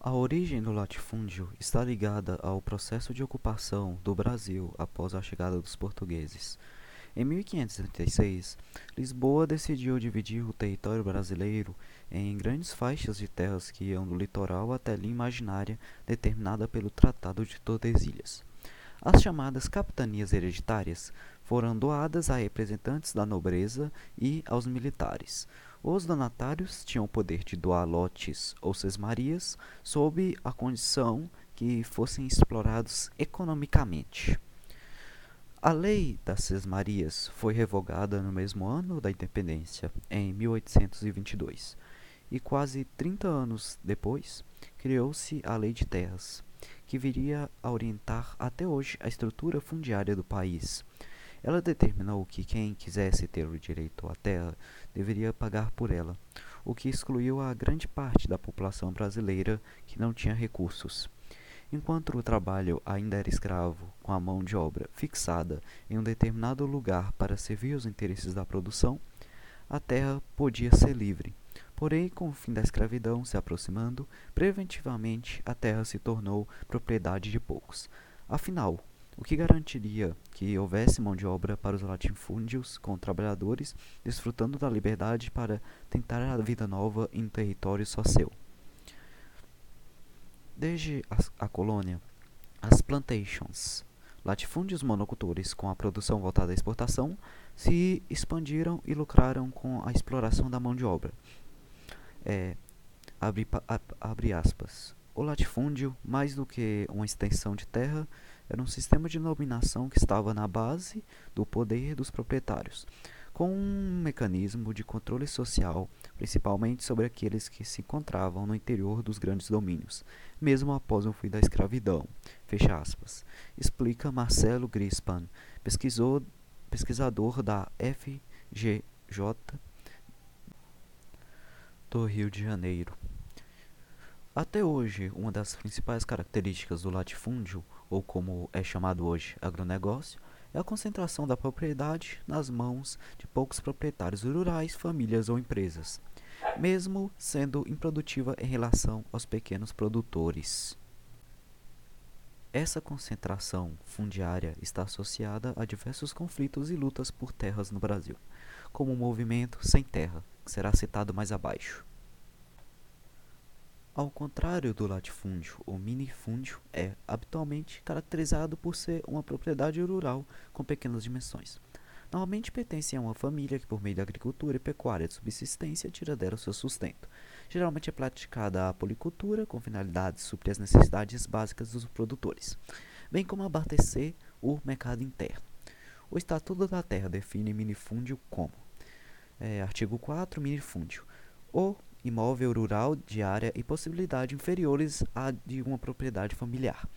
A origem do latifúndio está ligada ao processo de ocupação do Brasil após a chegada dos portugueses. Em 1536, Lisboa decidiu dividir o território brasileiro em grandes faixas de terras que iam do litoral até a linha imaginária determinada pelo Tratado de Tordesilhas. As chamadas capitanias hereditárias foram doadas a representantes da nobreza e aos militares. Os donatários tinham o poder de doar lotes ou sesmarias sob a condição que fossem explorados economicamente. A Lei das Sesmarias foi revogada no mesmo ano da independência, em 1822, e quase 30 anos depois criou-se a Lei de Terras, que viria a orientar até hoje a estrutura fundiária do país. Ela determinou que quem quisesse ter o direito à terra deveria pagar por ela, o que excluiu a grande parte da população brasileira que não tinha recursos. Enquanto o trabalho ainda era escravo, com a mão de obra fixada em um determinado lugar para servir os interesses da produção, a terra podia ser livre. Porém, com o fim da escravidão se aproximando, preventivamente a terra se tornou propriedade de poucos. Afinal, o que garantiria que houvesse mão de obra para os latifúndios com trabalhadores desfrutando da liberdade para tentar a vida nova em território só seu? Desde a, a colônia, as plantations, latifúndios monocultores com a produção voltada à exportação, se expandiram e lucraram com a exploração da mão de obra. É, abre, abre aspas. O latifúndio, mais do que uma extensão de terra, era um sistema de dominação que estava na base do poder dos proprietários, com um mecanismo de controle social, principalmente sobre aqueles que se encontravam no interior dos grandes domínios, mesmo após o fim da escravidão. Fecha aspas. Explica Marcelo Grispan, pesquisador da FGJ do Rio de Janeiro. Até hoje, uma das principais características do latifúndio, ou como é chamado hoje, agronegócio, é a concentração da propriedade nas mãos de poucos proprietários rurais, famílias ou empresas, mesmo sendo improdutiva em relação aos pequenos produtores. Essa concentração fundiária está associada a diversos conflitos e lutas por terras no Brasil, como o movimento Sem Terra, que será citado mais abaixo. Ao contrário do latifúndio, o minifúndio é habitualmente caracterizado por ser uma propriedade rural com pequenas dimensões. Normalmente pertence a uma família que, por meio da agricultura e pecuária de subsistência, tira dela o seu sustento. Geralmente é praticada a policultura com finalidade de suprir as necessidades básicas dos produtores, bem como abastecer o mercado interno. O Estatuto da Terra define minifúndio como é, artigo 4, minifúndio. O imóvel rural de área e possibilidade inferiores à de uma propriedade familiar.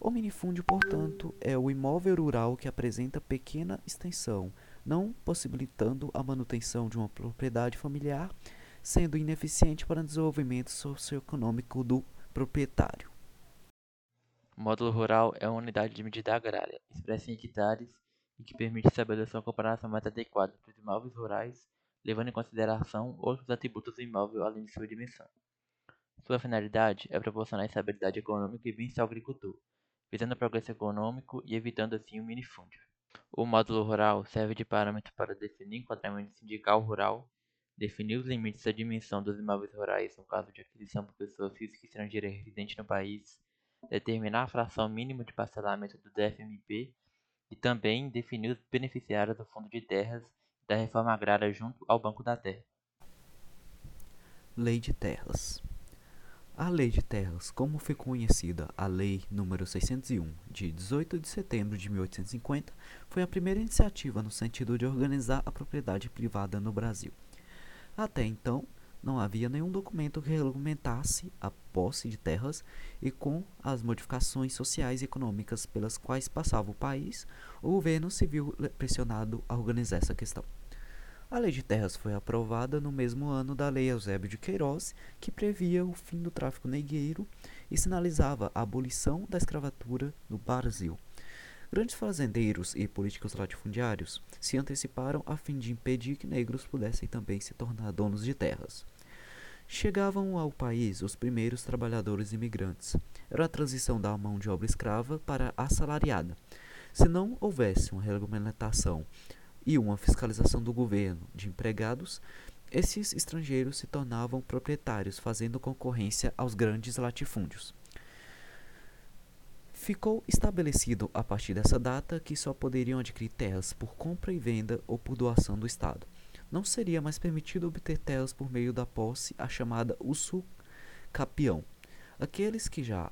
O minifúndio, portanto, é o imóvel rural que apresenta pequena extensão, não possibilitando a manutenção de uma propriedade familiar, sendo ineficiente para o desenvolvimento socioeconômico do proprietário. Módulo rural é uma unidade de medida agrária, expressa em hectares, e que permite estabelecer uma comparação mais adequada entre os imóveis rurais levando em consideração outros atributos do imóvel além de sua dimensão. Sua finalidade é proporcionar estabilidade econômica e bem-estar ao agricultor, visando o progresso econômico e evitando assim o minifúndio. O módulo rural serve de parâmetro para definir enquadramento sindical rural, definir os limites da dimensão dos imóveis rurais no caso de aquisição por pessoa física estrangeira residente no país, determinar a fração mínima de parcelamento do DFMP e também definir os beneficiários do Fundo de Terras da reforma agrária junto ao Banco da Terra. Lei de Terras. A Lei de Terras, como foi conhecida a Lei número 601, de 18 de setembro de 1850, foi a primeira iniciativa no sentido de organizar a propriedade privada no Brasil. Até então, não havia nenhum documento que regulamentasse a posse de terras e com as modificações sociais e econômicas pelas quais passava o país, o governo se viu pressionado a organizar essa questão. A Lei de Terras foi aprovada no mesmo ano da Lei Eusébio de Queiroz, que previa o fim do tráfico negreiro e sinalizava a abolição da escravatura no Brasil. Grandes fazendeiros e políticos latifundiários se anteciparam a fim de impedir que negros pudessem também se tornar donos de terras. Chegavam ao país os primeiros trabalhadores imigrantes. Era a transição da mão de obra escrava para assalariada. Se não houvesse uma regulamentação e uma fiscalização do governo de empregados, esses estrangeiros se tornavam proprietários, fazendo concorrência aos grandes latifúndios. Ficou estabelecido a partir dessa data que só poderiam adquirir terras por compra e venda ou por doação do Estado. Não seria mais permitido obter terras por meio da posse, a chamada usucapião. Aqueles que já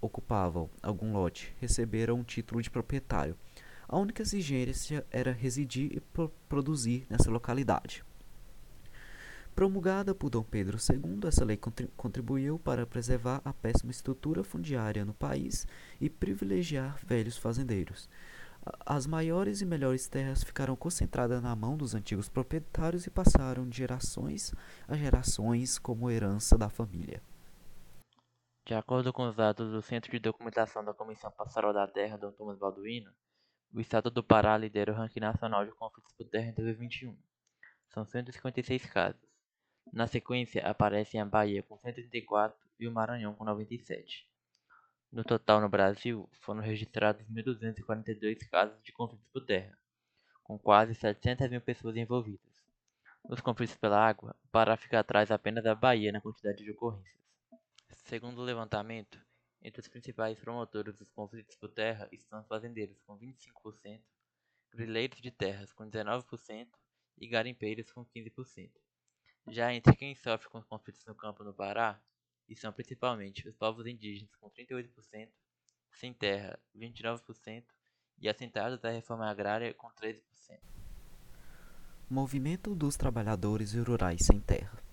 ocupavam algum lote receberam um título de proprietário. A única exigência era residir e pro produzir nessa localidade. Promulgada por Dom Pedro II, essa lei contribuiu para preservar a péssima estrutura fundiária no país e privilegiar velhos fazendeiros. As maiores e melhores terras ficaram concentradas na mão dos antigos proprietários e passaram de gerações a gerações como herança da família. De acordo com os dados do Centro de Documentação da Comissão Pastoral da Terra, Dom Thomas Balduino, o estado do Pará lidera o ranking nacional de conflitos por terra em 2021. São 156 casos. Na sequência, aparecem a Bahia com 134 e o Maranhão com 97. No total, no Brasil, foram registrados 1.242 casos de conflitos por terra, com quase 700 mil pessoas envolvidas. Nos conflitos pela água, o Pará fica atrás apenas da Bahia na quantidade de ocorrências. Segundo o levantamento, entre os principais promotores dos conflitos por terra estão os fazendeiros com 25%, grileiros de terras com 19% e garimpeiros com 15%. Já entre quem sofre com os conflitos no campo no Pará, e são principalmente os povos indígenas com 38%, sem terra 29% e assentados da reforma agrária com 13%. Movimento dos Trabalhadores Rurais Sem Terra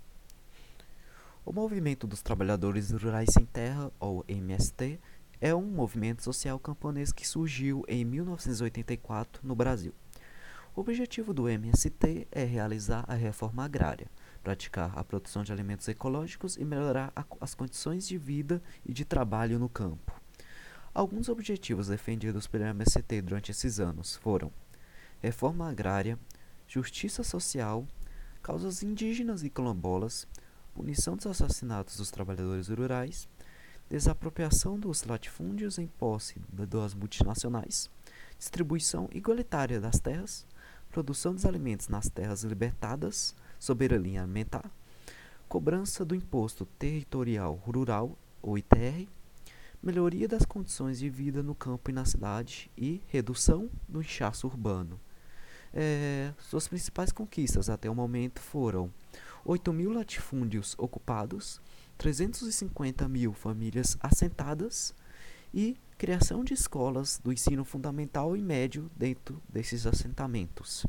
O Movimento dos Trabalhadores Rurais Sem Terra, ou MST, é um movimento social camponês que surgiu em 1984 no Brasil. O objetivo do MST é realizar a reforma agrária, praticar a produção de alimentos ecológicos e melhorar a, as condições de vida e de trabalho no campo. Alguns objetivos defendidos pelo MST durante esses anos foram reforma agrária, justiça social, causas indígenas e quilombolas, punição dos assassinatos dos trabalhadores rurais, desapropriação dos latifúndios em posse das multinacionais, distribuição igualitária das terras, produção dos alimentos nas terras libertadas, soberania alimentar, cobrança do imposto territorial rural, ou ITR, melhoria das condições de vida no campo e na cidade e redução do inchaço urbano. É, suas principais conquistas até o momento foram 8 mil latifúndios ocupados, 350 mil famílias assentadas e criação de escolas do ensino fundamental e médio dentro desses assentamentos.